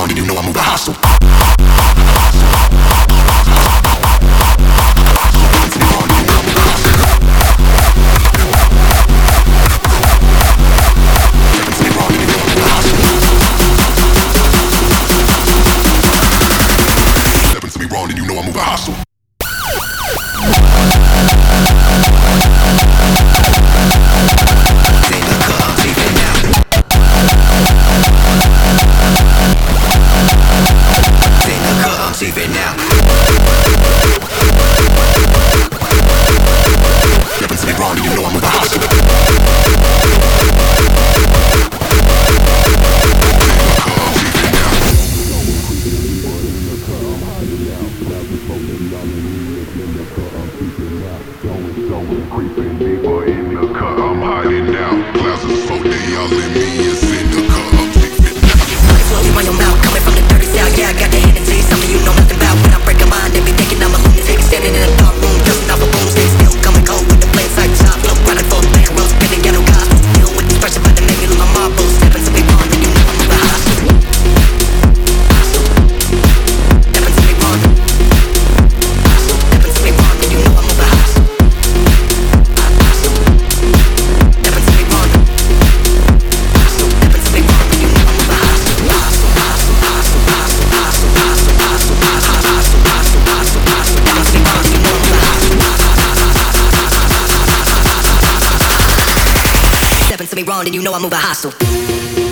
wrong, and you know I move a hostile. Wrong, you know I. Big boy in the cut, I'm hiding down. Glasses folk, they all in me. happens to me wrong, then you know I move a hostile.